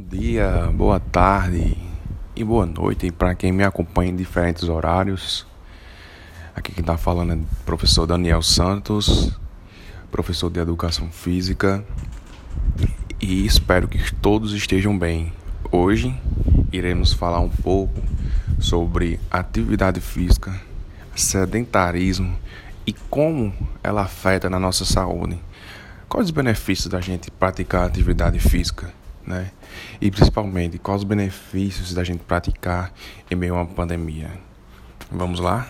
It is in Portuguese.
Bom dia, boa tarde e boa noite para quem me acompanha em diferentes horários. Aqui quem está falando é o professor Daniel Santos, professor de Educação Física, e espero que todos estejam bem. Hoje iremos falar um pouco sobre atividade física, sedentarismo e como ela afeta na nossa saúde. Quais os benefícios da gente praticar atividade física? Né? E principalmente, quais os benefícios da gente praticar em meio a uma pandemia? Vamos lá?